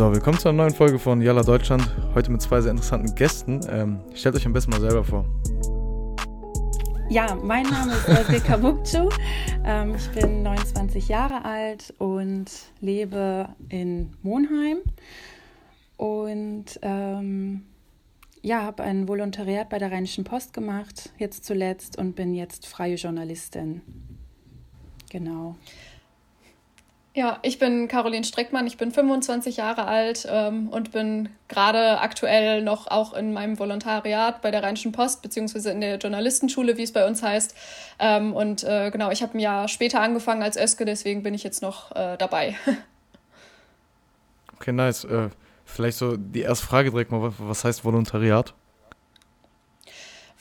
So, willkommen zu einer neuen Folge von Yalla Deutschland. Heute mit zwei sehr interessanten Gästen. Ähm, stellt euch am besten mal selber vor. Ja, mein Name ist Olga Mukcu. Ähm, ich bin 29 Jahre alt und lebe in Monheim. Und ähm, ja, habe ein Volontariat bei der Rheinischen Post gemacht, jetzt zuletzt, und bin jetzt freie Journalistin. Genau. Ja, ich bin Caroline Streckmann, ich bin 25 Jahre alt ähm, und bin gerade aktuell noch auch in meinem Volontariat bei der Rheinischen Post, beziehungsweise in der Journalistenschule, wie es bei uns heißt. Ähm, und äh, genau, ich habe ein Jahr später angefangen als Öske, deswegen bin ich jetzt noch äh, dabei. okay, nice. Äh, vielleicht so die erste Frage direkt mal, was heißt Volontariat?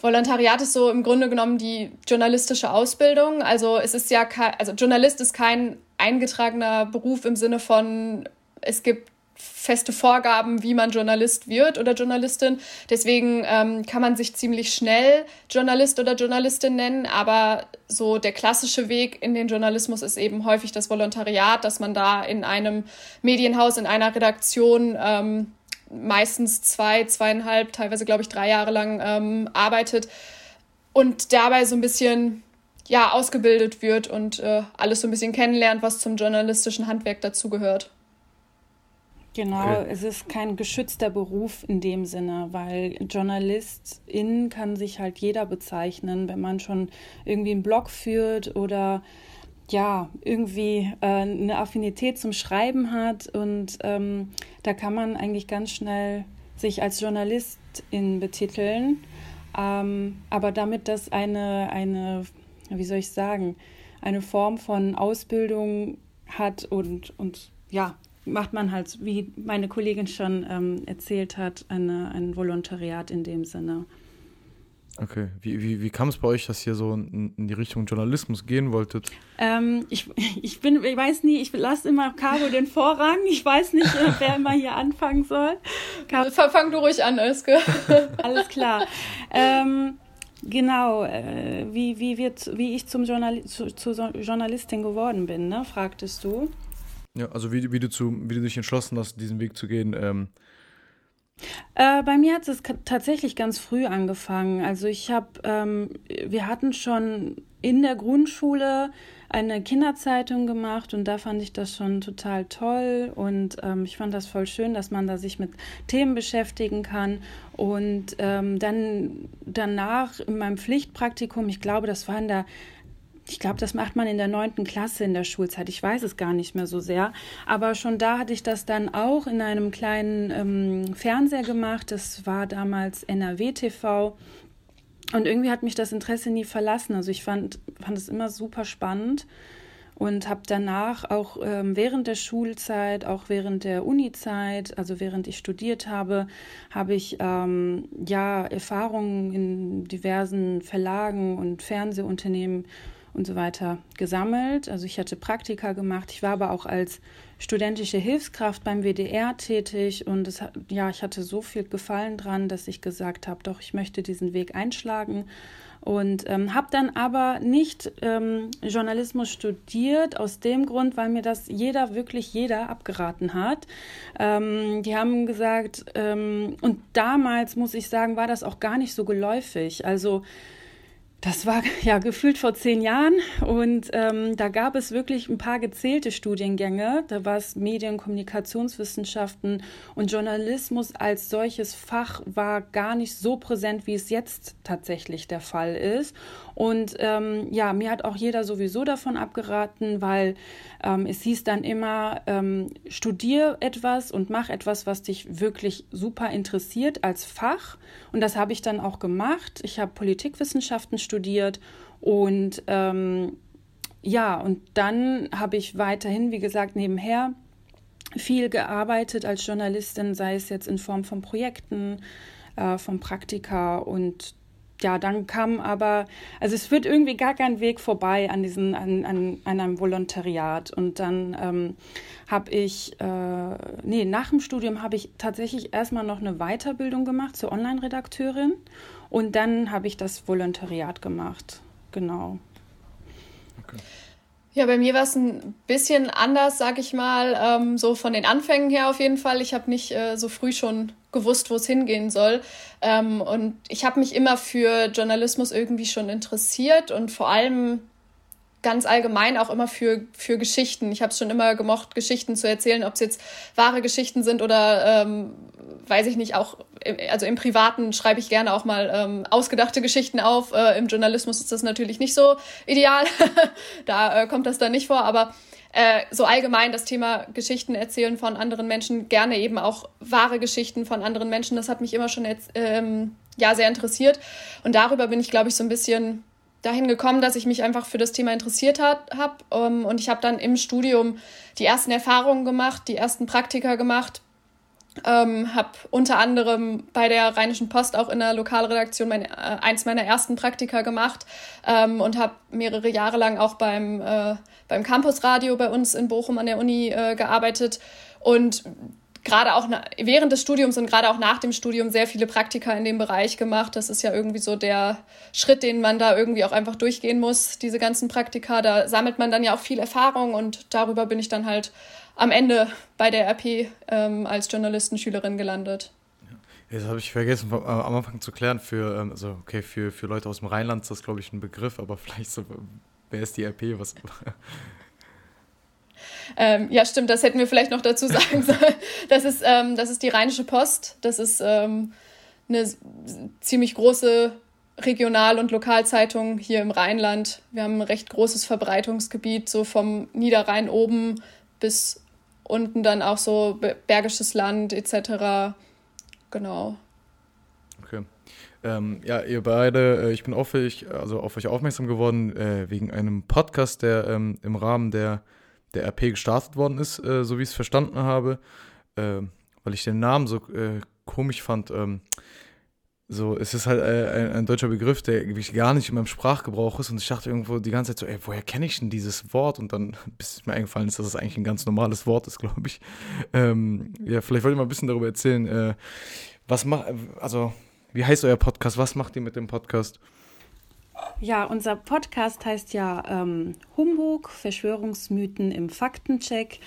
Volontariat ist so im Grunde genommen die journalistische Ausbildung. Also es ist ja kein, also Journalist ist kein eingetragener Beruf im Sinne von, es gibt feste Vorgaben, wie man Journalist wird oder Journalistin. Deswegen ähm, kann man sich ziemlich schnell Journalist oder Journalistin nennen, aber so der klassische Weg in den Journalismus ist eben häufig das Volontariat, dass man da in einem Medienhaus, in einer Redaktion ähm, meistens zwei, zweieinhalb, teilweise glaube ich drei Jahre lang ähm, arbeitet und dabei so ein bisschen ja, ausgebildet wird und äh, alles so ein bisschen kennenlernt, was zum journalistischen Handwerk dazugehört. Genau, okay. es ist kein geschützter Beruf in dem Sinne, weil Journalistin kann sich halt jeder bezeichnen, wenn man schon irgendwie einen Blog führt oder ja, irgendwie äh, eine Affinität zum Schreiben hat und ähm, da kann man eigentlich ganz schnell sich als Journalistin betiteln. Ähm, aber damit das eine, eine wie soll ich sagen, eine Form von Ausbildung hat und, und ja, macht man halt, wie meine Kollegin schon ähm, erzählt hat, eine, ein Volontariat in dem Sinne. Okay, wie, wie, wie kam es bei euch, dass ihr so in, in die Richtung Journalismus gehen wolltet? Ähm, ich, ich bin, ich weiß nie, ich lasse immer Caro den Vorrang. Ich weiß nicht, äh, wer immer hier anfangen soll. Caro, Fang du ruhig an, Özge. Alles klar. Ähm, Genau, äh, wie, wie, wird, wie ich zum Journal zu, zu Journalistin geworden bin, ne? fragtest du. Ja, also wie, wie, du, zu, wie du dich entschlossen hast, diesen Weg zu gehen. Ähm. Äh, bei mir hat es tatsächlich ganz früh angefangen. Also ich habe, ähm, wir hatten schon in der Grundschule eine Kinderzeitung gemacht und da fand ich das schon total toll und ähm, ich fand das voll schön, dass man da sich mit Themen beschäftigen kann und ähm, dann danach in meinem Pflichtpraktikum, ich glaube, das war in der ich glaube, das macht man in der neunten Klasse in der Schulzeit. Ich weiß es gar nicht mehr so sehr. Aber schon da hatte ich das dann auch in einem kleinen ähm, Fernseher gemacht. Das war damals NRW TV. Und irgendwie hat mich das Interesse nie verlassen. Also ich fand, fand es immer super spannend und habe danach auch ähm, während der Schulzeit, auch während der Unizeit, also während ich studiert habe, habe ich ähm, ja Erfahrungen in diversen Verlagen und Fernsehunternehmen und so weiter gesammelt. Also ich hatte Praktika gemacht. Ich war aber auch als studentische Hilfskraft beim WDR tätig und es, ja, ich hatte so viel Gefallen dran, dass ich gesagt habe, doch, ich möchte diesen Weg einschlagen und ähm, habe dann aber nicht ähm, Journalismus studiert aus dem Grund, weil mir das jeder, wirklich jeder abgeraten hat. Ähm, die haben gesagt, ähm, und damals muss ich sagen, war das auch gar nicht so geläufig. Also das war ja gefühlt vor zehn Jahren und ähm, da gab es wirklich ein paar gezählte Studiengänge. Da war es Medien, Kommunikationswissenschaften und Journalismus als solches Fach war gar nicht so präsent, wie es jetzt tatsächlich der Fall ist. Und ähm, ja, mir hat auch jeder sowieso davon abgeraten, weil ähm, es hieß dann immer, ähm, studier etwas und mach etwas, was dich wirklich super interessiert als Fach. Und das habe ich dann auch gemacht. Ich habe Politikwissenschaften studiert und ähm, ja, und dann habe ich weiterhin, wie gesagt, nebenher viel gearbeitet als Journalistin, sei es jetzt in Form von Projekten, äh, von Praktika und ja, dann kam aber, also es führt irgendwie gar kein Weg vorbei an diesen, an, an, an einem Volontariat. Und dann ähm, habe ich, äh, nee, nach dem Studium habe ich tatsächlich erstmal noch eine Weiterbildung gemacht zur Online-Redakteurin und dann habe ich das Volontariat gemacht. Genau. Okay. Ja, bei mir war es ein bisschen anders, sag ich mal, ähm, so von den Anfängen her auf jeden Fall. Ich habe nicht äh, so früh schon gewusst, wo es hingehen soll. Ähm, und ich habe mich immer für Journalismus irgendwie schon interessiert und vor allem ganz allgemein auch immer für, für Geschichten. Ich habe es schon immer gemocht, Geschichten zu erzählen, ob es jetzt wahre Geschichten sind oder ähm, weiß ich nicht, auch, also im Privaten schreibe ich gerne auch mal ähm, ausgedachte Geschichten auf. Äh, Im Journalismus ist das natürlich nicht so ideal. da äh, kommt das dann nicht vor, aber äh, so allgemein das Thema Geschichten erzählen von anderen Menschen, gerne eben auch wahre Geschichten von anderen Menschen, das hat mich immer schon jetzt, ähm, ja, sehr interessiert. Und darüber bin ich, glaube ich, so ein bisschen dahin gekommen, dass ich mich einfach für das Thema interessiert habe. Ähm, und ich habe dann im Studium die ersten Erfahrungen gemacht, die ersten Praktika gemacht. Ähm, habe unter anderem bei der Rheinischen Post auch in der Lokalredaktion mein, äh, eins meiner ersten Praktika gemacht ähm, und habe mehrere Jahre lang auch beim, äh, beim Campusradio bei uns in Bochum an der Uni äh, gearbeitet. Und gerade auch während des Studiums und gerade auch nach dem Studium sehr viele Praktika in dem Bereich gemacht. Das ist ja irgendwie so der Schritt, den man da irgendwie auch einfach durchgehen muss, diese ganzen Praktika. Da sammelt man dann ja auch viel Erfahrung und darüber bin ich dann halt am Ende bei der RP ähm, als Journalistenschülerin gelandet. Das habe ich vergessen am Anfang zu klären. Für, ähm, also okay, für, für Leute aus dem Rheinland ist das, glaube ich, ein Begriff, aber vielleicht so, wer ist die RP? Was, ähm, ja, stimmt, das hätten wir vielleicht noch dazu sagen sollen. Das ist, ähm, das ist die Rheinische Post. Das ist ähm, eine ziemlich große Regional- und Lokalzeitung hier im Rheinland. Wir haben ein recht großes Verbreitungsgebiet, so vom Niederrhein oben bis unten dann auch so Bergisches Land etc. Genau. Okay. Ähm, ja, ihr beide, äh, ich bin auf euch, also auf euch aufmerksam geworden äh, wegen einem Podcast, der ähm, im Rahmen der der RP gestartet worden ist, äh, so wie ich es verstanden habe, äh, weil ich den Namen so äh, komisch fand. Ähm, so, es ist halt äh, ein, ein, deutscher Begriff, der gar nicht in meinem Sprachgebrauch ist und ich dachte irgendwo die ganze Zeit so, ey, woher kenne ich denn dieses Wort? Und dann, bis mir eingefallen ist, dass es eigentlich ein ganz normales Wort ist, glaube ich. Ähm, ja, vielleicht wollt ihr mal ein bisschen darüber erzählen. Äh, was macht, also, wie heißt euer Podcast? Was macht ihr mit dem Podcast? Ja, unser Podcast heißt ja ähm, Humbug, Verschwörungsmythen im Faktencheck.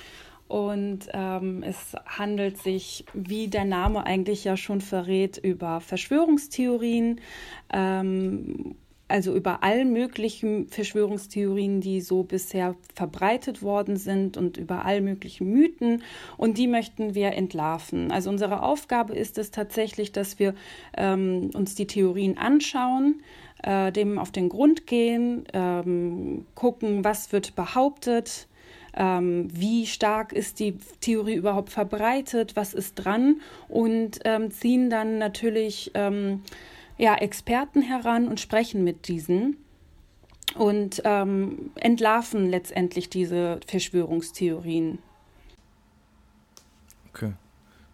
Und ähm, es handelt sich, wie der Name eigentlich ja schon verrät, über Verschwörungstheorien, ähm, also über all möglichen Verschwörungstheorien, die so bisher verbreitet worden sind und über all möglichen Mythen. Und die möchten wir entlarven. Also unsere Aufgabe ist es tatsächlich, dass wir ähm, uns die Theorien anschauen äh, dem auf den Grund gehen, ähm, gucken, was wird behauptet, ähm, wie stark ist die Theorie überhaupt verbreitet, was ist dran und ähm, ziehen dann natürlich ähm, ja, Experten heran und sprechen mit diesen und ähm, entlarven letztendlich diese Verschwörungstheorien. Okay,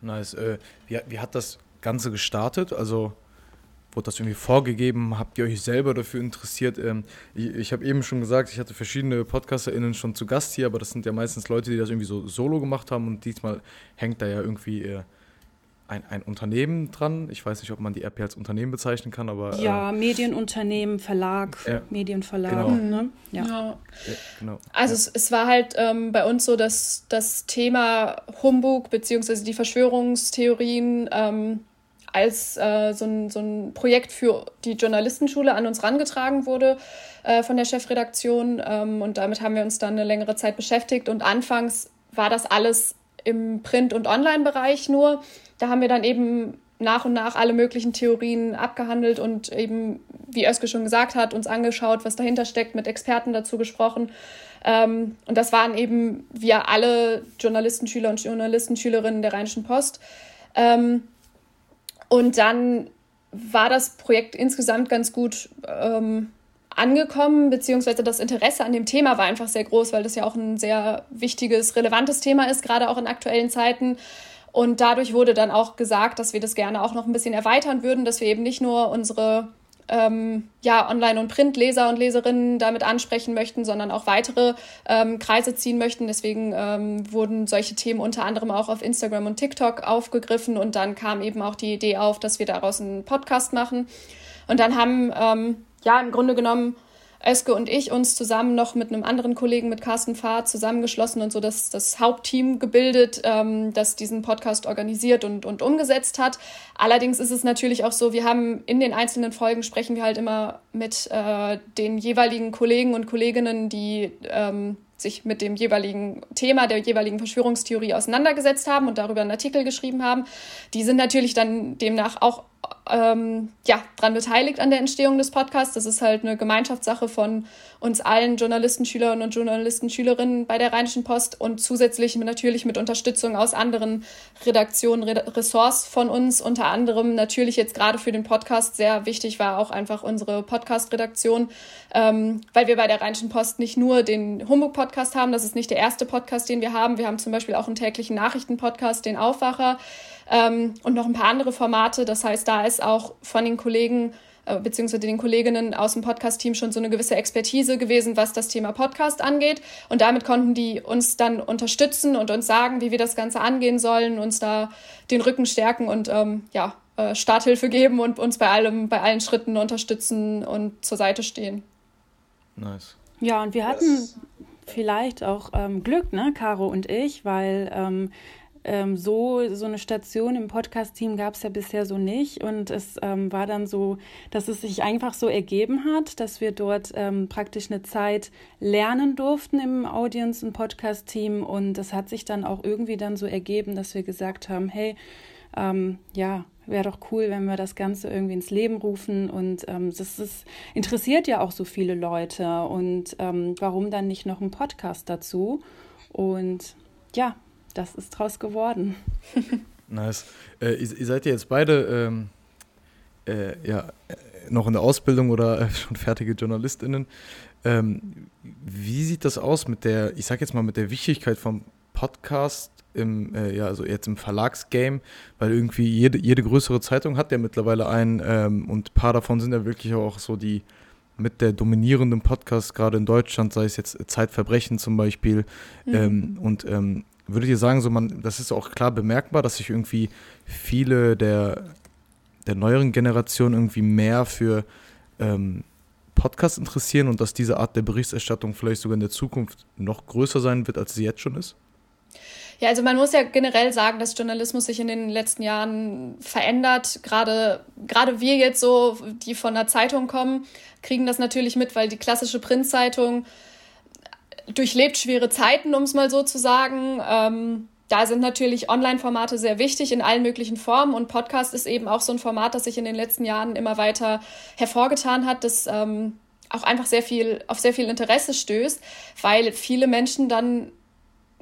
nice. Äh, wie, wie hat das Ganze gestartet? Also Wurde das irgendwie vorgegeben? Habt ihr euch selber dafür interessiert? Ähm, ich, ich habe eben schon gesagt, ich hatte verschiedene PodcasterInnen schon zu Gast hier, aber das sind ja meistens Leute, die das irgendwie so solo gemacht haben und diesmal hängt da ja irgendwie äh, ein, ein Unternehmen dran. Ich weiß nicht, ob man die RP als Unternehmen bezeichnen kann, aber. Äh, ja, Medienunternehmen, Verlag, äh, Medienverlag. Genau. Ne? Ja. ja. genau. Also ja. es, es war halt ähm, bei uns so, dass das Thema Humbug bzw. die Verschwörungstheorien ähm, als äh, so, ein, so ein Projekt für die Journalistenschule an uns rangetragen wurde äh, von der Chefredaktion. Ähm, und damit haben wir uns dann eine längere Zeit beschäftigt. Und anfangs war das alles im Print- und Online-Bereich nur. Da haben wir dann eben nach und nach alle möglichen Theorien abgehandelt und eben, wie Özge schon gesagt hat, uns angeschaut, was dahinter steckt, mit Experten dazu gesprochen. Ähm, und das waren eben wir alle Journalistenschüler und Journalistenschülerinnen der Rheinischen Post. Ähm, und dann war das Projekt insgesamt ganz gut ähm, angekommen, beziehungsweise das Interesse an dem Thema war einfach sehr groß, weil das ja auch ein sehr wichtiges, relevantes Thema ist, gerade auch in aktuellen Zeiten. Und dadurch wurde dann auch gesagt, dass wir das gerne auch noch ein bisschen erweitern würden, dass wir eben nicht nur unsere ähm, ja, Online- und Printleser und Leserinnen damit ansprechen möchten, sondern auch weitere ähm, Kreise ziehen möchten. Deswegen ähm, wurden solche Themen unter anderem auch auf Instagram und TikTok aufgegriffen und dann kam eben auch die Idee auf, dass wir daraus einen Podcast machen. Und dann haben, ähm, ja, im Grunde genommen Öske und ich uns zusammen noch mit einem anderen Kollegen, mit Carsten Fahrt, zusammengeschlossen und so das, das Hauptteam gebildet, ähm, das diesen Podcast organisiert und, und umgesetzt hat. Allerdings ist es natürlich auch so, wir haben in den einzelnen Folgen sprechen wir halt immer mit äh, den jeweiligen Kollegen und Kolleginnen, die ähm, sich mit dem jeweiligen Thema der jeweiligen Verschwörungstheorie auseinandergesetzt haben und darüber einen Artikel geschrieben haben. Die sind natürlich dann demnach auch ähm, ja, daran beteiligt an der Entstehung des Podcasts. Das ist halt eine Gemeinschaftssache von uns allen Journalisten, Schülerinnen und Journalisten, Schülerinnen bei der Rheinischen Post und zusätzlich natürlich mit Unterstützung aus anderen Redaktionen, Ressorts von uns. Unter anderem natürlich jetzt gerade für den Podcast sehr wichtig war auch einfach unsere Podcast-Redaktion, ähm, weil wir bei der Rheinischen Post nicht nur den Humbug-Podcast haben, das ist nicht der erste Podcast, den wir haben. Wir haben zum Beispiel auch einen täglichen Nachrichten-Podcast, den Aufwacher ähm, und noch ein paar andere Formate. Das heißt, da ist auch von den Kollegen äh, beziehungsweise den Kolleginnen aus dem Podcast-Team schon so eine gewisse Expertise gewesen, was das Thema Podcast angeht. Und damit konnten die uns dann unterstützen und uns sagen, wie wir das Ganze angehen sollen, uns da den Rücken stärken und ähm, ja, äh, Starthilfe geben und uns bei allem, bei allen Schritten unterstützen und zur Seite stehen. Nice. Ja, und wir hatten vielleicht auch ähm, Glück, ne, Caro und ich, weil ähm, ähm, so, so eine Station im Podcast-Team gab es ja bisher so nicht. Und es ähm, war dann so, dass es sich einfach so ergeben hat, dass wir dort ähm, praktisch eine Zeit lernen durften im Audience- und Podcast-Team. Und es hat sich dann auch irgendwie dann so ergeben, dass wir gesagt haben, hey, ähm, ja, wäre doch cool, wenn wir das Ganze irgendwie ins Leben rufen. Und ähm, das ist, interessiert ja auch so viele Leute. Und ähm, warum dann nicht noch ein Podcast dazu? Und ja, das ist draus geworden. nice. Äh, ihr, ihr, seid ja jetzt beide ähm, äh, ja, äh, noch in der Ausbildung oder äh, schon fertige JournalistInnen. Ähm, wie sieht das aus mit der, ich sag jetzt mal, mit der Wichtigkeit vom Podcast im, äh, ja, also jetzt im Verlagsgame, weil irgendwie jede, jede größere Zeitung hat ja mittlerweile einen ähm, und ein paar davon sind ja wirklich auch so die mit der dominierenden Podcast, gerade in Deutschland, sei es jetzt Zeitverbrechen zum Beispiel. Mhm. Ähm, und ähm, würdet ihr sagen, so man, das ist auch klar bemerkbar, dass sich irgendwie viele der, der neueren Generation irgendwie mehr für ähm, Podcasts interessieren und dass diese Art der Berichterstattung vielleicht sogar in der Zukunft noch größer sein wird, als sie jetzt schon ist? Ja, also man muss ja generell sagen, dass Journalismus sich in den letzten Jahren verändert. Gerade, gerade wir jetzt so, die von der Zeitung kommen, kriegen das natürlich mit, weil die klassische Printzeitung durchlebt schwere Zeiten, um es mal so zu sagen. Ähm, da sind natürlich Online-Formate sehr wichtig in allen möglichen Formen und Podcast ist eben auch so ein Format, das sich in den letzten Jahren immer weiter hervorgetan hat, das ähm, auch einfach sehr viel auf sehr viel Interesse stößt, weil viele Menschen dann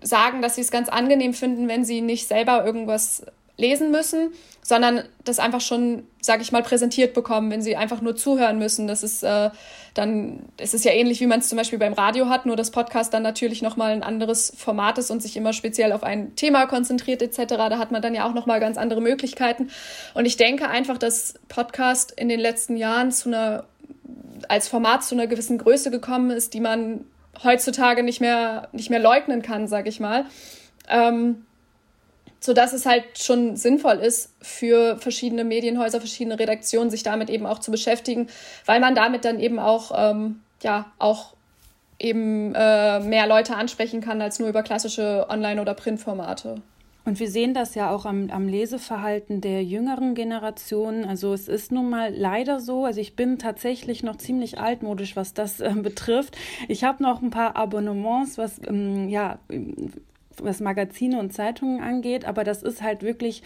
sagen, dass sie es ganz angenehm finden, wenn sie nicht selber irgendwas lesen müssen, sondern das einfach schon, sage ich mal, präsentiert bekommen, wenn sie einfach nur zuhören müssen. Das ist äh, dann, es ist ja ähnlich, wie man es zum Beispiel beim Radio hat, nur das Podcast dann natürlich nochmal ein anderes Format ist und sich immer speziell auf ein Thema konzentriert etc. Da hat man dann ja auch nochmal ganz andere Möglichkeiten. Und ich denke einfach, dass Podcast in den letzten Jahren zu einer, als Format zu einer gewissen Größe gekommen ist, die man heutzutage nicht mehr, nicht mehr leugnen kann, sage ich mal. Ähm, so dass es halt schon sinnvoll ist für verschiedene Medienhäuser, verschiedene Redaktionen, sich damit eben auch zu beschäftigen, weil man damit dann eben auch, ähm, ja, auch eben äh, mehr Leute ansprechen kann als nur über klassische Online- oder Printformate. Und wir sehen das ja auch am, am Leseverhalten der jüngeren Generationen. Also es ist nun mal leider so, also ich bin tatsächlich noch ziemlich altmodisch, was das äh, betrifft. Ich habe noch ein paar Abonnements, was ähm, ja was Magazine und Zeitungen angeht, aber das ist halt wirklich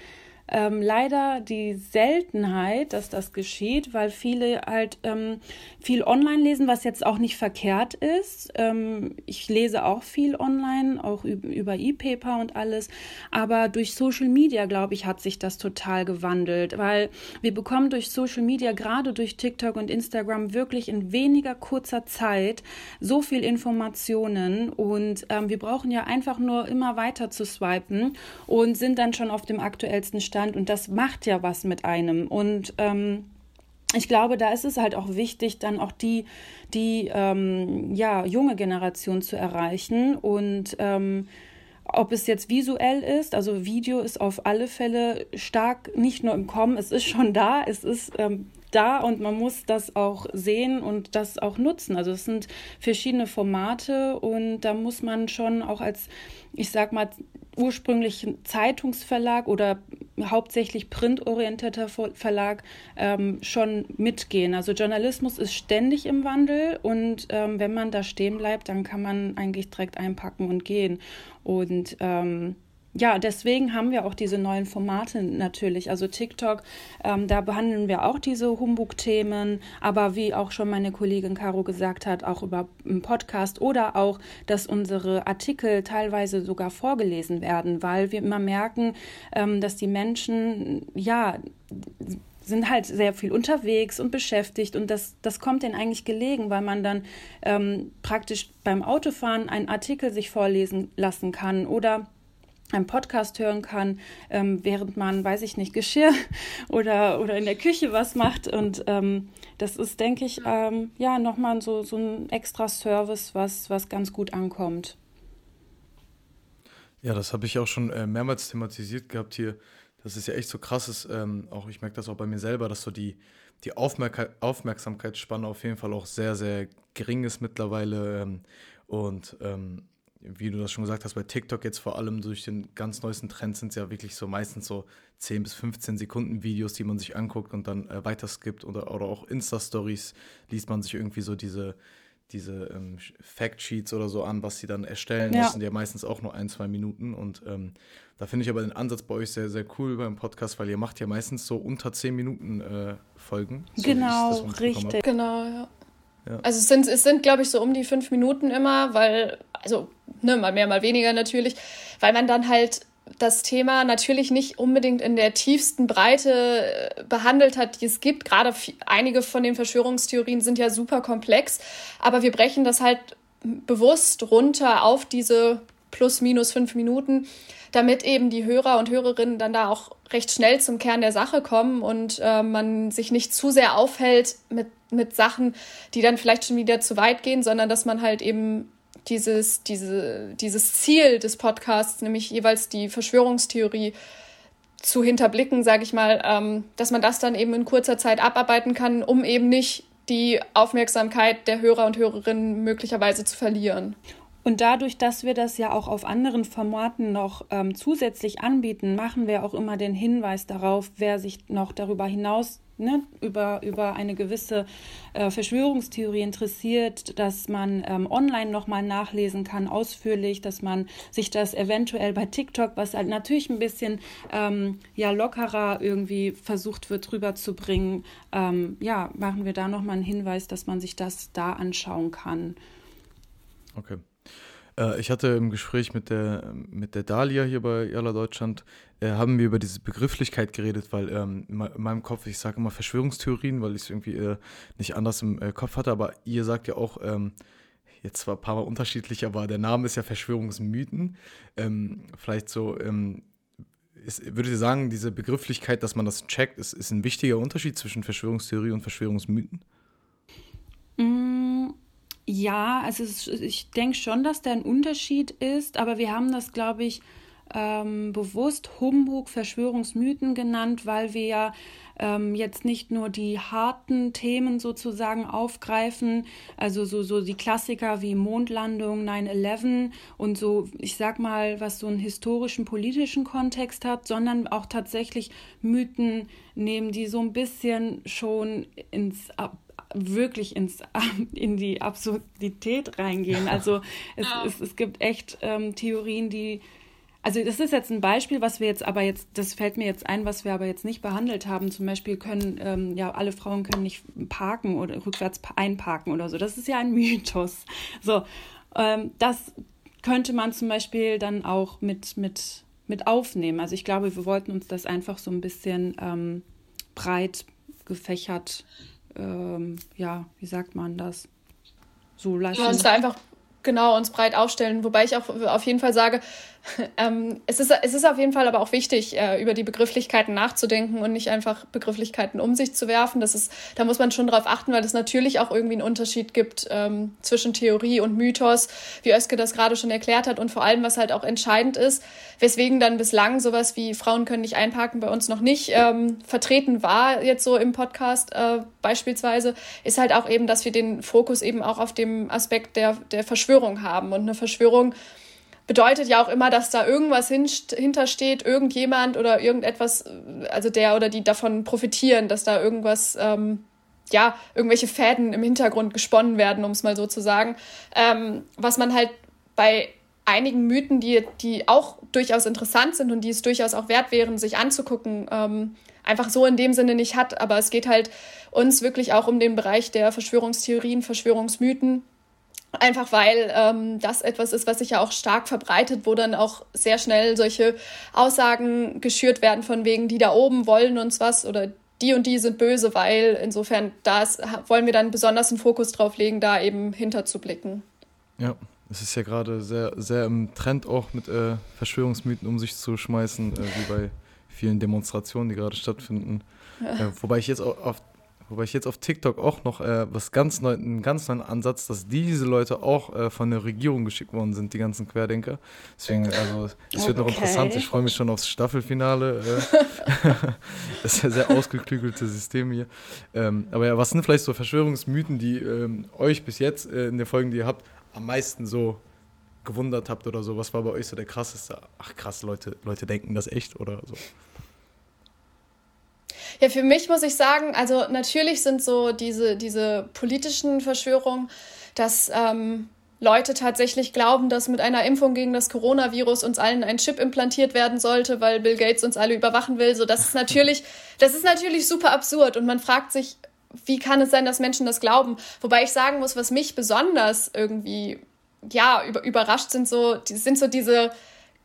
ähm, leider die Seltenheit, dass das geschieht, weil viele halt ähm, viel online lesen, was jetzt auch nicht verkehrt ist. Ähm, ich lese auch viel online, auch über E-Paper und alles. Aber durch Social Media, glaube ich, hat sich das total gewandelt, weil wir bekommen durch Social Media, gerade durch TikTok und Instagram, wirklich in weniger kurzer Zeit so viel Informationen und ähm, wir brauchen ja einfach nur immer weiter zu swipen und sind dann schon auf dem aktuellsten Stand Zustand und das macht ja was mit einem. Und ähm, ich glaube, da ist es halt auch wichtig, dann auch die, die ähm, ja, junge Generation zu erreichen und ähm, ob es jetzt visuell ist, also Video ist auf alle Fälle stark nicht nur im Kommen, es ist schon da, es ist ähm, da und man muss das auch sehen und das auch nutzen. Also es sind verschiedene Formate und da muss man schon auch als, ich sag mal, ursprünglichen Zeitungsverlag oder hauptsächlich printorientierter Verlag ähm, schon mitgehen. Also Journalismus ist ständig im Wandel und ähm, wenn man da stehen bleibt, dann kann man eigentlich direkt einpacken und gehen. Und ähm, ja, deswegen haben wir auch diese neuen Formate natürlich. Also TikTok, ähm, da behandeln wir auch diese Humbug-Themen, aber wie auch schon meine Kollegin Caro gesagt hat, auch über einen Podcast oder auch, dass unsere Artikel teilweise sogar vorgelesen werden, weil wir immer merken, ähm, dass die Menschen, ja, sind halt sehr viel unterwegs und beschäftigt und das, das kommt denen eigentlich gelegen, weil man dann ähm, praktisch beim Autofahren einen Artikel sich vorlesen lassen kann oder einen Podcast hören kann, ähm, während man, weiß ich nicht, Geschirr oder, oder in der Küche was macht. Und ähm, das ist, denke ich, ähm, ja, nochmal so, so ein extra Service, was, was ganz gut ankommt. Ja, das habe ich auch schon äh, mehrmals thematisiert gehabt hier. Das ist ja echt so krasses, ähm, auch ich merke das auch bei mir selber, dass so die, die Aufmerk Aufmerksamkeitsspanne auf jeden Fall auch sehr, sehr gering ist mittlerweile. Ähm, und ähm, wie du das schon gesagt hast, bei TikTok jetzt vor allem durch den ganz neuesten Trend sind es ja wirklich so meistens so 10 bis 15 Sekunden Videos, die man sich anguckt und dann äh, weiter skippt oder, oder auch Insta-Stories liest man sich irgendwie so diese, diese ähm, Fact-Sheets oder so an, was sie dann erstellen. Ja. Das sind ja meistens auch nur ein, zwei Minuten und ähm, da finde ich aber den Ansatz bei euch sehr, sehr cool beim Podcast, weil ihr macht ja meistens so unter 10 Minuten äh, Folgen. So genau, richtig. Genau, ja. Also es sind, es sind, glaube ich, so um die fünf Minuten immer, weil, also, ne, mal mehr, mal weniger natürlich, weil man dann halt das Thema natürlich nicht unbedingt in der tiefsten Breite äh, behandelt hat, die es gibt. Gerade einige von den Verschwörungstheorien sind ja super komplex, aber wir brechen das halt bewusst runter auf diese plus minus fünf Minuten, damit eben die Hörer und Hörerinnen dann da auch recht schnell zum Kern der Sache kommen und äh, man sich nicht zu sehr aufhält mit, mit Sachen, die dann vielleicht schon wieder zu weit gehen, sondern dass man halt eben dieses, diese, dieses Ziel des Podcasts, nämlich jeweils die Verschwörungstheorie zu hinterblicken, sage ich mal, ähm, dass man das dann eben in kurzer Zeit abarbeiten kann, um eben nicht die Aufmerksamkeit der Hörer und Hörerinnen möglicherweise zu verlieren. Und dadurch, dass wir das ja auch auf anderen Formaten noch ähm, zusätzlich anbieten, machen wir auch immer den Hinweis darauf, wer sich noch darüber hinaus ne, über, über eine gewisse äh, Verschwörungstheorie interessiert, dass man ähm, online nochmal nachlesen kann, ausführlich, dass man sich das eventuell bei TikTok, was halt natürlich ein bisschen ähm, ja, lockerer irgendwie versucht wird rüberzubringen, ähm, ja, machen wir da nochmal einen Hinweis, dass man sich das da anschauen kann. Okay. Äh, ich hatte im Gespräch mit der, mit der Dalia hier bei Jalla Deutschland, äh, haben wir über diese Begrifflichkeit geredet, weil ähm, in meinem Kopf, ich sage immer Verschwörungstheorien, weil ich es irgendwie äh, nicht anders im äh, Kopf hatte, aber ihr sagt ja auch, ähm, jetzt zwar ein paar Mal unterschiedlich, aber der Name ist ja Verschwörungsmythen. Ähm, vielleicht so, ähm, ist, würdet ihr sagen, diese Begrifflichkeit, dass man das checkt, ist, ist ein wichtiger Unterschied zwischen Verschwörungstheorie und Verschwörungsmythen? Mm, ja, also ich denke schon, dass da ein Unterschied ist, aber wir haben das, glaube ich, ähm, bewusst Humbug, Verschwörungsmythen genannt, weil wir ja ähm, jetzt nicht nur die harten Themen sozusagen aufgreifen, also so, so die Klassiker wie Mondlandung, 9-11 und so, ich sag mal, was so einen historischen, politischen Kontext hat, sondern auch tatsächlich Mythen nehmen, die so ein bisschen schon ins wirklich ins, in die Absurdität reingehen. Also es, es, es gibt echt ähm, Theorien, die also das ist jetzt ein Beispiel, was wir jetzt aber jetzt, das fällt mir jetzt ein, was wir aber jetzt nicht behandelt haben. Zum Beispiel können, ähm, ja, alle Frauen können nicht parken oder rückwärts einparken oder so. Das ist ja ein Mythos. So, ähm, das könnte man zum Beispiel dann auch mit, mit, mit aufnehmen. Also ich glaube, wir wollten uns das einfach so ein bisschen ähm, breit gefächert ähm, ja, wie sagt man das? So lassen. Ja, uns da einfach genau uns breit aufstellen. Wobei ich auch auf jeden Fall sage, Ähm, es, ist, es ist auf jeden Fall aber auch wichtig, äh, über die Begrifflichkeiten nachzudenken und nicht einfach Begrifflichkeiten um sich zu werfen. Das ist, da muss man schon darauf achten, weil es natürlich auch irgendwie einen Unterschied gibt ähm, zwischen Theorie und Mythos, wie Özke das gerade schon erklärt hat und vor allem, was halt auch entscheidend ist, weswegen dann bislang sowas wie Frauen können nicht einparken bei uns noch nicht ähm, vertreten war, jetzt so im Podcast äh, beispielsweise, ist halt auch eben, dass wir den Fokus eben auch auf dem Aspekt der, der Verschwörung haben. Und eine Verschwörung bedeutet ja auch immer, dass da irgendwas hintersteht, irgendjemand oder irgendetwas, also der oder die davon profitieren, dass da irgendwas, ähm, ja, irgendwelche Fäden im Hintergrund gesponnen werden, um es mal so zu sagen. Ähm, was man halt bei einigen Mythen, die, die auch durchaus interessant sind und die es durchaus auch wert wären, sich anzugucken, ähm, einfach so in dem Sinne nicht hat. Aber es geht halt uns wirklich auch um den Bereich der Verschwörungstheorien, Verschwörungsmythen Einfach weil ähm, das etwas ist, was sich ja auch stark verbreitet, wo dann auch sehr schnell solche Aussagen geschürt werden von wegen, die da oben wollen uns was oder die und die sind böse, weil insofern da wollen wir dann besonders einen Fokus drauf legen, da eben hinterzublicken. Ja, es ist ja gerade sehr, sehr im Trend auch mit äh, Verschwörungsmythen um sich zu schmeißen, äh, wie bei vielen Demonstrationen, die gerade stattfinden. Ja. Äh, wobei ich jetzt auch auf Wobei ich jetzt auf TikTok auch noch äh, was ganz neu, einen ganz neuen Ansatz, dass diese Leute auch äh, von der Regierung geschickt worden sind, die ganzen Querdenker. Deswegen, also es okay. wird noch interessant. Ich freue mich schon aufs Staffelfinale. Äh. das ist ja sehr ausgeklügelte System hier. Ähm, aber ja, was sind vielleicht so Verschwörungsmythen, die ähm, euch bis jetzt äh, in den Folgen, die ihr habt, am meisten so gewundert habt oder so? Was war bei euch so der krasseste? Ach krass, Leute, Leute denken das echt oder so? Ja, für mich muss ich sagen, also natürlich sind so diese, diese politischen Verschwörungen, dass ähm, Leute tatsächlich glauben, dass mit einer Impfung gegen das Coronavirus uns allen ein Chip implantiert werden sollte, weil Bill Gates uns alle überwachen will. So, das ist natürlich, das ist natürlich super absurd und man fragt sich, wie kann es sein, dass Menschen das glauben? Wobei ich sagen muss, was mich besonders irgendwie ja über, überrascht sind so, sind so diese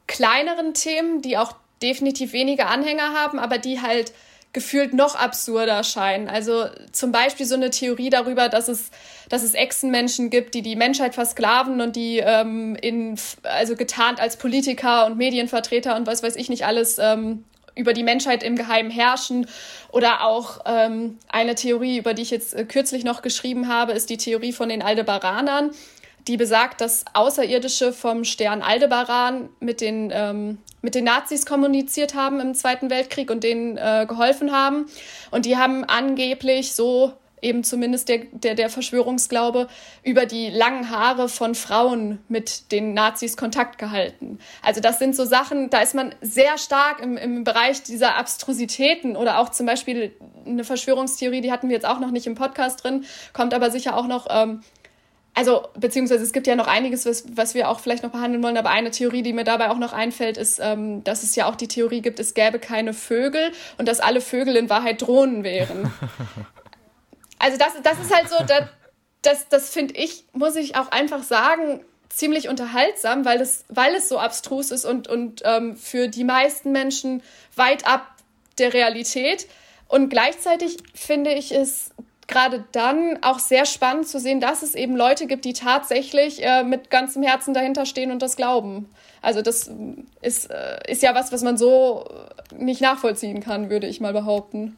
kleineren Themen, die auch definitiv weniger Anhänger haben, aber die halt gefühlt noch absurder scheinen. Also zum Beispiel so eine Theorie darüber, dass es, dass es Echsenmenschen gibt, die die Menschheit versklaven und die ähm, in, also getarnt als Politiker und Medienvertreter und was weiß ich nicht alles ähm, über die Menschheit im Geheimen herrschen. Oder auch ähm, eine Theorie, über die ich jetzt äh, kürzlich noch geschrieben habe, ist die Theorie von den Aldebaranern die besagt, dass Außerirdische vom Stern Aldebaran mit den, ähm, mit den Nazis kommuniziert haben im Zweiten Weltkrieg und denen äh, geholfen haben. Und die haben angeblich so eben zumindest der, der, der Verschwörungsglaube, über die langen Haare von Frauen mit den Nazis Kontakt gehalten. Also das sind so Sachen, da ist man sehr stark im, im Bereich dieser Abstrusitäten oder auch zum Beispiel eine Verschwörungstheorie, die hatten wir jetzt auch noch nicht im Podcast drin, kommt aber sicher auch noch ähm, also beziehungsweise es gibt ja noch einiges, was, was wir auch vielleicht noch behandeln wollen, aber eine Theorie, die mir dabei auch noch einfällt, ist, ähm, dass es ja auch die Theorie gibt, es gäbe keine Vögel und dass alle Vögel in Wahrheit Drohnen wären. Also das, das ist halt so, das, das, das finde ich, muss ich auch einfach sagen, ziemlich unterhaltsam, weil es, weil es so abstrus ist und, und ähm, für die meisten Menschen weit ab der Realität. Und gleichzeitig finde ich es gerade dann auch sehr spannend zu sehen, dass es eben Leute gibt, die tatsächlich äh, mit ganzem Herzen dahinter stehen und das glauben. Also das ist, äh, ist ja was, was man so nicht nachvollziehen kann, würde ich mal behaupten.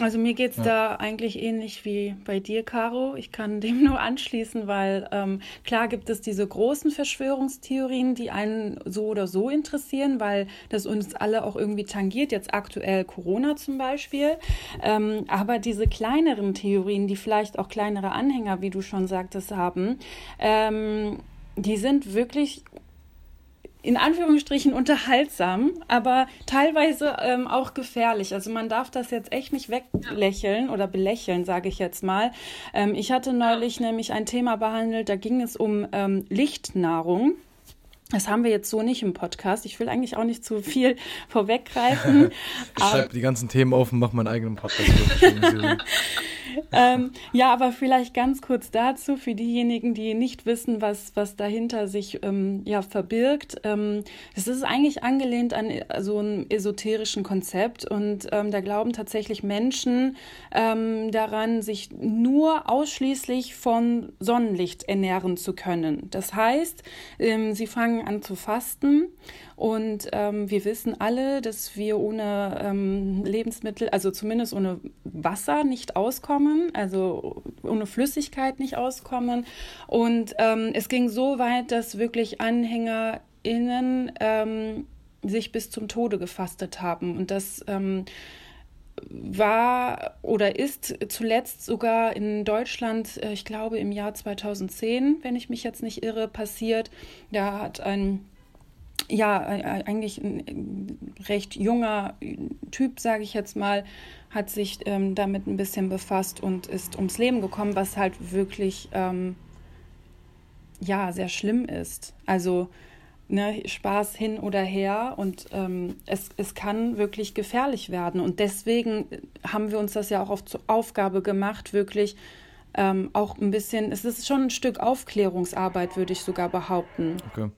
Also mir geht's ja. da eigentlich ähnlich wie bei dir, Caro. Ich kann dem nur anschließen, weil ähm, klar gibt es diese großen Verschwörungstheorien, die einen so oder so interessieren, weil das uns alle auch irgendwie tangiert, jetzt aktuell Corona zum Beispiel. Ähm, aber diese kleineren Theorien, die vielleicht auch kleinere Anhänger, wie du schon sagtest, haben, ähm, die sind wirklich in Anführungsstrichen unterhaltsam, aber teilweise ähm, auch gefährlich. Also man darf das jetzt echt nicht weglächeln oder belächeln, sage ich jetzt mal. Ähm, ich hatte neulich nämlich ein Thema behandelt, da ging es um ähm, Lichtnahrung. Das haben wir jetzt so nicht im Podcast. Ich will eigentlich auch nicht zu viel vorweggreifen. ich schreibe die ganzen Themen auf und mache meinen eigenen Podcast. ähm, ja, aber vielleicht ganz kurz dazu für diejenigen, die nicht wissen, was, was dahinter sich ähm, ja, verbirgt. Ähm, es ist eigentlich angelehnt an äh, so einem esoterischen Konzept und ähm, da glauben tatsächlich Menschen ähm, daran, sich nur ausschließlich von Sonnenlicht ernähren zu können. Das heißt, ähm, sie fangen an zu fasten und ähm, wir wissen alle, dass wir ohne ähm, Lebensmittel, also zumindest ohne Wasser nicht auskommen, also ohne Flüssigkeit nicht auskommen. Und ähm, es ging so weit, dass wirklich AnhängerInnen ähm, sich bis zum Tode gefastet haben. Und das ähm, war oder ist zuletzt sogar in Deutschland, äh, ich glaube im Jahr 2010, wenn ich mich jetzt nicht irre, passiert. Da hat ein ja, eigentlich ein recht junger Typ, sage ich jetzt mal, hat sich ähm, damit ein bisschen befasst und ist ums Leben gekommen, was halt wirklich ähm, ja sehr schlimm ist. Also ne, Spaß hin oder her und ähm, es, es kann wirklich gefährlich werden. Und deswegen haben wir uns das ja auch auf, zur Aufgabe gemacht, wirklich ähm, auch ein bisschen, es ist schon ein Stück Aufklärungsarbeit, würde ich sogar behaupten. Okay.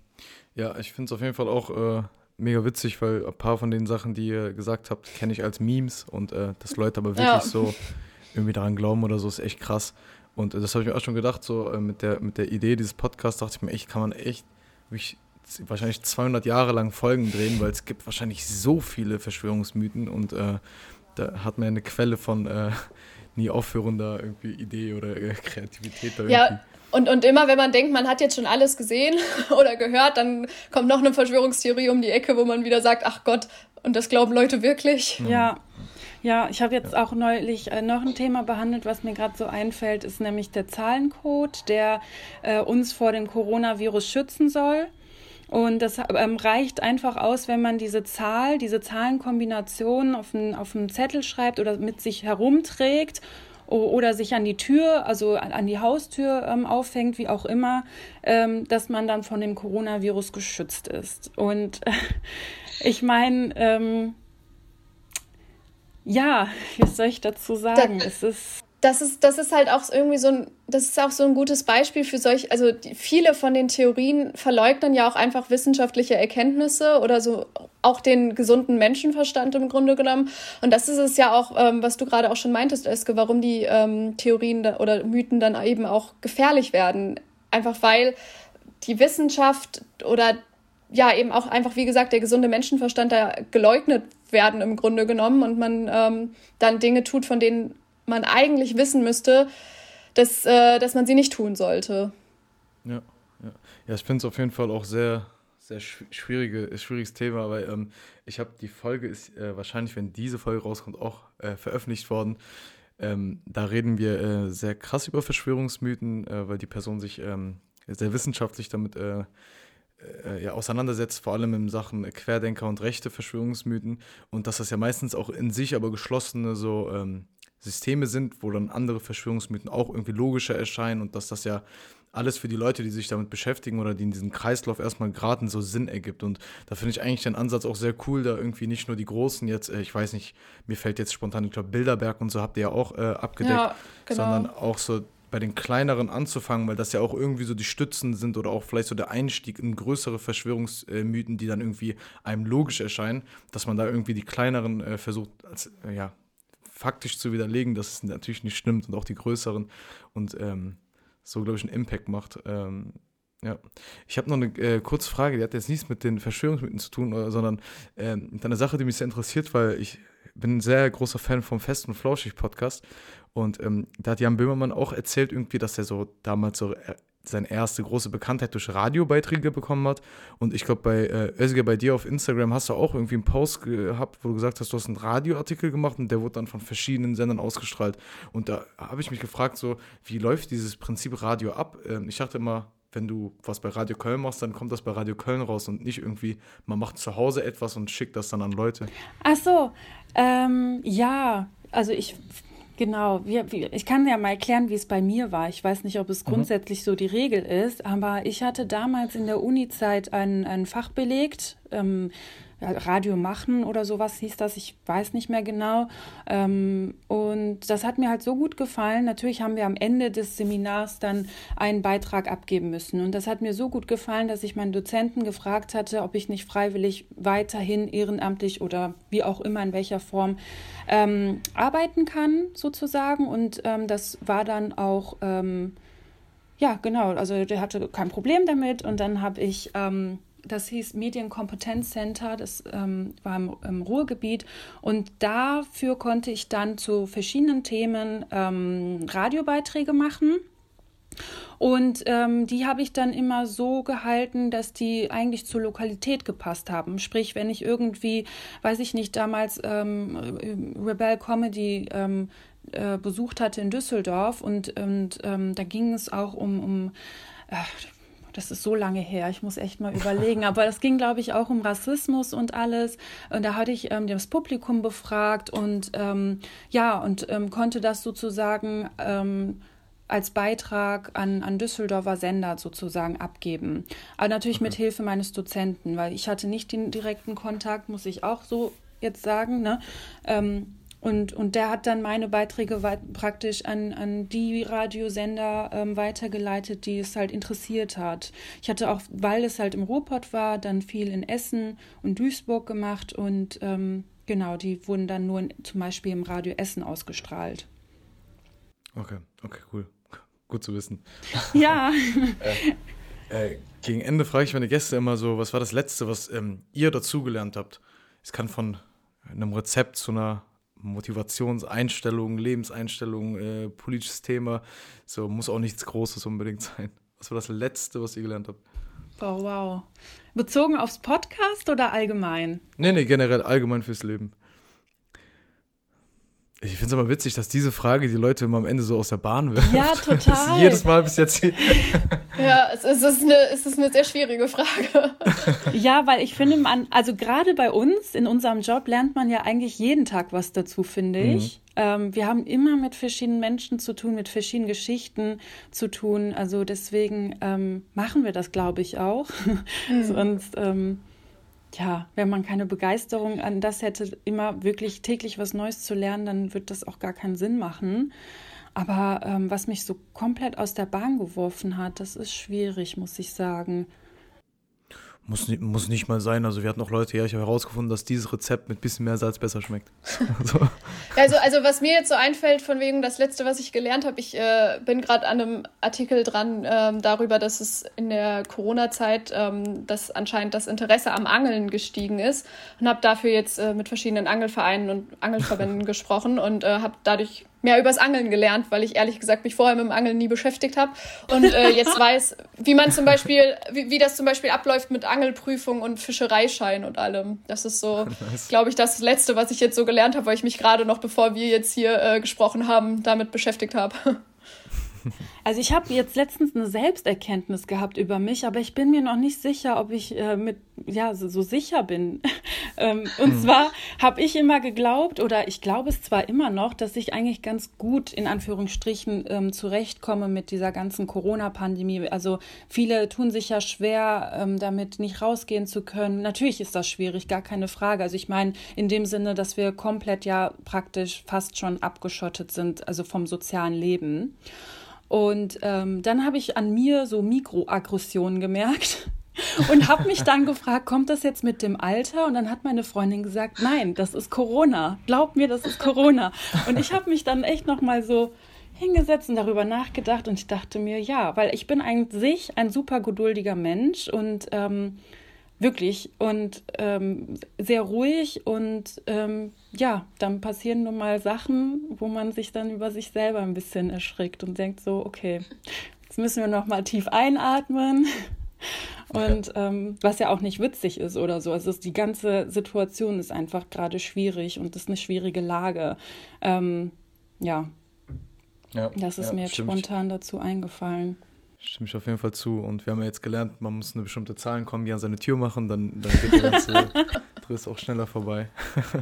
Ja, ich finde es auf jeden Fall auch äh, mega witzig, weil ein paar von den Sachen, die ihr gesagt habt, kenne ich als Memes und äh, dass Leute aber wirklich ja. so irgendwie daran glauben oder so, ist echt krass. Und äh, das habe ich mir auch schon gedacht, so äh, mit, der, mit der Idee dieses Podcasts dachte ich mir, echt, kann man echt wahrscheinlich 200 Jahre lang Folgen drehen, weil es gibt wahrscheinlich so viele Verschwörungsmythen und äh, da hat man eine Quelle von äh, nie aufhörender irgendwie Idee oder Kreativität da irgendwie. Ja, und, und immer, wenn man denkt, man hat jetzt schon alles gesehen oder gehört, dann kommt noch eine Verschwörungstheorie um die Ecke, wo man wieder sagt, ach Gott, und das glauben Leute wirklich. Ja. Ja, ich habe jetzt auch neulich äh, noch ein Thema behandelt, was mir gerade so einfällt, ist nämlich der Zahlencode, der äh, uns vor dem Coronavirus schützen soll. Und das ähm, reicht einfach aus, wenn man diese Zahl, diese Zahlenkombination auf einen, auf einen Zettel schreibt oder mit sich herumträgt oder sich an die Tür, also an die Haustür ähm, aufhängt, wie auch immer, ähm, dass man dann von dem Coronavirus geschützt ist. Und äh, ich meine, ähm, ja, was soll ich dazu sagen? Da, es ist das ist, das ist halt auch irgendwie so ein, das ist auch so ein gutes Beispiel für solch, also die, viele von den Theorien verleugnen ja auch einfach wissenschaftliche Erkenntnisse oder so auch den gesunden Menschenverstand im Grunde genommen. Und das ist es ja auch, ähm, was du gerade auch schon meintest, Eske, warum die ähm, Theorien da, oder Mythen dann eben auch gefährlich werden. Einfach weil die Wissenschaft oder ja eben auch einfach, wie gesagt, der gesunde Menschenverstand da geleugnet werden im Grunde genommen und man ähm, dann Dinge tut, von denen man eigentlich wissen müsste, dass, äh, dass man sie nicht tun sollte. Ja, ja. ja ich finde es auf jeden Fall auch sehr, sehr schwierige, schwieriges Thema, aber ähm, ich habe die Folge ist äh, wahrscheinlich, wenn diese Folge rauskommt, auch äh, veröffentlicht worden. Ähm, da reden wir äh, sehr krass über Verschwörungsmythen, äh, weil die Person sich ähm, sehr wissenschaftlich damit äh, äh, ja, auseinandersetzt, vor allem in Sachen Querdenker und rechte Verschwörungsmythen und dass das ja meistens auch in sich aber geschlossene so ähm, Systeme sind, wo dann andere Verschwörungsmythen auch irgendwie logischer erscheinen und dass das ja alles für die Leute, die sich damit beschäftigen oder die in diesen Kreislauf erstmal geraten, so Sinn ergibt. Und da finde ich eigentlich den Ansatz auch sehr cool, da irgendwie nicht nur die Großen jetzt, äh, ich weiß nicht, mir fällt jetzt spontan, ich glaube, Bilderberg und so habt ihr ja auch äh, abgedeckt, ja, genau. sondern auch so bei den kleineren anzufangen, weil das ja auch irgendwie so die Stützen sind oder auch vielleicht so der Einstieg in größere Verschwörungsmythen, die dann irgendwie einem logisch erscheinen, dass man da irgendwie die kleineren äh, versucht, als, äh, ja, faktisch zu widerlegen, dass es natürlich nicht stimmt und auch die größeren und ähm, so, glaube ich, einen Impact macht. Ähm, ja, ich habe noch eine äh, kurze Frage, die hat jetzt nichts mit den Verschwörungsmythen zu tun, oder, sondern äh, mit einer Sache, die mich sehr interessiert, weil ich bin ein sehr großer Fan vom Fest und Flauschig Podcast und ähm, da hat Jan Böhmermann auch erzählt irgendwie, dass er so damals so äh, seine erste große Bekanntheit durch Radiobeiträge bekommen hat. Und ich glaube, bei äh, Özge, bei dir auf Instagram hast du auch irgendwie einen Post gehabt, wo du gesagt hast, du hast einen Radioartikel gemacht und der wurde dann von verschiedenen Sendern ausgestrahlt. Und da habe ich mich gefragt, so, wie läuft dieses Prinzip Radio ab? Ähm, ich dachte immer, wenn du was bei Radio Köln machst, dann kommt das bei Radio Köln raus und nicht irgendwie, man macht zu Hause etwas und schickt das dann an Leute. Ach so, ähm, ja, also ich Genau, wir, wir, ich kann ja mal erklären, wie es bei mir war. Ich weiß nicht, ob es mhm. grundsätzlich so die Regel ist, aber ich hatte damals in der Uni-Zeit ein, ein Fach belegt, ähm, Radio machen oder sowas hieß das, ich weiß nicht mehr genau. Ähm, und das hat mir halt so gut gefallen. Natürlich haben wir am Ende des Seminars dann einen Beitrag abgeben müssen. Und das hat mir so gut gefallen, dass ich meinen Dozenten gefragt hatte, ob ich nicht freiwillig weiterhin ehrenamtlich oder wie auch immer in welcher Form ähm, arbeiten kann, sozusagen. Und ähm, das war dann auch. Ähm, ja, genau. Also der hatte kein Problem damit. Und dann habe ich ähm, das hieß Medienkompetenzcenter, das ähm, war im, im, Ruhrgebiet. Und dafür konnte ich dann zu verschiedenen Themen ähm, Radiobeiträge machen. Und ähm, die habe ich dann immer so gehalten, dass die eigentlich zur Lokalität gepasst haben. Sprich, wenn ich irgendwie, weiß ich nicht, damals ähm, Rebel Comedy ähm, äh, besucht hatte in Düsseldorf und, und ähm, da ging es auch um, um äh, das ist so lange her, ich muss echt mal überlegen. Aber das ging, glaube ich, auch um Rassismus und alles. Und da hatte ich ähm, das Publikum befragt und ähm, ja, und ähm, konnte das sozusagen ähm, als Beitrag an, an Düsseldorfer Sender sozusagen abgeben. Aber natürlich okay. mit Hilfe meines Dozenten, weil ich hatte nicht den direkten Kontakt, muss ich auch so jetzt sagen. Ne? Ähm, und, und der hat dann meine Beiträge praktisch an, an die Radiosender ähm, weitergeleitet, die es halt interessiert hat. Ich hatte auch, weil es halt im Ruhrpott war, dann viel in Essen und Duisburg gemacht und ähm, genau, die wurden dann nur in, zum Beispiel im Radio Essen ausgestrahlt. Okay, okay, cool. Gut zu wissen. Ja. äh, äh, gegen Ende frage ich meine Gäste immer so, was war das Letzte, was ähm, ihr dazugelernt habt? Es kann von einem Rezept zu einer Motivationseinstellung, Lebenseinstellung, äh, politisches Thema. So muss auch nichts Großes unbedingt sein. Was war das Letzte, was ihr gelernt habt? Oh, wow. Bezogen aufs Podcast oder allgemein? Nee, nee, generell allgemein fürs Leben. Ich finde es aber witzig, dass diese Frage die Leute immer am Ende so aus der Bahn wirft. Ja, total. jedes Mal bis jetzt. ja, es ist, eine, es ist eine sehr schwierige Frage. ja, weil ich finde, man, also gerade bei uns in unserem Job lernt man ja eigentlich jeden Tag was dazu, finde mhm. ich. Ähm, wir haben immer mit verschiedenen Menschen zu tun, mit verschiedenen Geschichten zu tun. Also deswegen ähm, machen wir das, glaube ich, auch. Mhm. Sonst. Ähm, ja, wenn man keine Begeisterung an das hätte, immer wirklich täglich was Neues zu lernen, dann wird das auch gar keinen Sinn machen. Aber ähm, was mich so komplett aus der Bahn geworfen hat, das ist schwierig, muss ich sagen. Muss, muss nicht mal sein. Also wir hatten auch Leute, ja, ich habe herausgefunden, dass dieses Rezept mit bisschen mehr Salz besser schmeckt. so. also, also was mir jetzt so einfällt, von wegen das Letzte, was ich gelernt habe, ich äh, bin gerade an einem Artikel dran ähm, darüber, dass es in der Corona-Zeit, ähm, dass anscheinend das Interesse am Angeln gestiegen ist und habe dafür jetzt äh, mit verschiedenen Angelvereinen und Angelverbänden gesprochen und äh, habe dadurch mehr übers Angeln gelernt, weil ich ehrlich gesagt mich vorher mit dem Angeln nie beschäftigt habe und äh, jetzt weiß, wie man zum Beispiel, wie, wie das zum Beispiel abläuft mit Angelprüfung und Fischereischein und allem. Das ist so, nice. glaube ich, das Letzte, was ich jetzt so gelernt habe, weil ich mich gerade noch, bevor wir jetzt hier äh, gesprochen haben, damit beschäftigt habe. Also ich habe jetzt letztens eine Selbsterkenntnis gehabt über mich, aber ich bin mir noch nicht sicher, ob ich äh, mit ja so, so sicher bin. ähm, und hm. zwar habe ich immer geglaubt oder ich glaube es zwar immer noch, dass ich eigentlich ganz gut in Anführungsstrichen ähm, zurechtkomme mit dieser ganzen Corona-Pandemie. Also viele tun sich ja schwer, ähm, damit nicht rausgehen zu können. Natürlich ist das schwierig, gar keine Frage. Also ich meine in dem Sinne, dass wir komplett ja praktisch fast schon abgeschottet sind, also vom sozialen Leben. Und ähm, dann habe ich an mir so Mikroaggressionen gemerkt und habe mich dann gefragt, kommt das jetzt mit dem Alter? Und dann hat meine Freundin gesagt, nein, das ist Corona. Glaub mir, das ist Corona. Und ich habe mich dann echt noch mal so hingesetzt und darüber nachgedacht und ich dachte mir, ja, weil ich bin sich ein super geduldiger Mensch und ähm, Wirklich. Und ähm, sehr ruhig und ähm, ja, dann passieren nun mal Sachen, wo man sich dann über sich selber ein bisschen erschrickt und denkt so, okay, jetzt müssen wir noch mal tief einatmen. Und ähm, was ja auch nicht witzig ist oder so. Also die ganze Situation ist einfach gerade schwierig und ist eine schwierige Lage. Ähm, ja. ja. Das ist ja, mir jetzt stimmt. spontan dazu eingefallen. Stimme ich auf jeden Fall zu. Und wir haben ja jetzt gelernt, man muss eine bestimmte Zahlen kommen, die an seine Tür machen, dann, dann geht der ganze Driss auch schneller vorbei.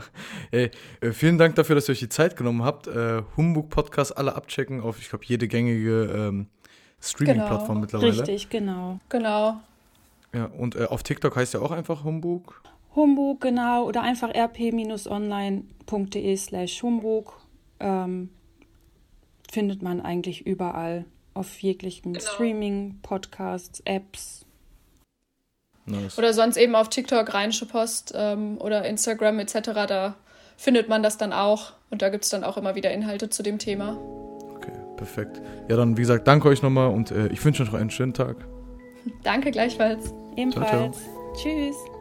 Ey, äh, vielen Dank dafür, dass ihr euch die Zeit genommen habt. Äh, Humbug Podcast alle abchecken auf, ich glaube, jede gängige ähm, Streaming-Plattform genau. mittlerweile. Richtig, genau. Genau. Ja, und äh, auf TikTok heißt ja auch einfach Humbug. Humbug, genau, oder einfach rp-online.de slash Humbug ähm, findet man eigentlich überall auf jeglichen genau. Streaming, Podcasts, Apps. Nice. Oder sonst eben auf TikTok, Rheinische Post ähm, oder Instagram etc. Da findet man das dann auch und da gibt es dann auch immer wieder Inhalte zu dem Thema. Okay, perfekt. Ja, dann wie gesagt, danke euch nochmal und äh, ich wünsche euch noch einen schönen Tag. danke gleichfalls. Ebenfalls. Ciao, ciao. Tschüss.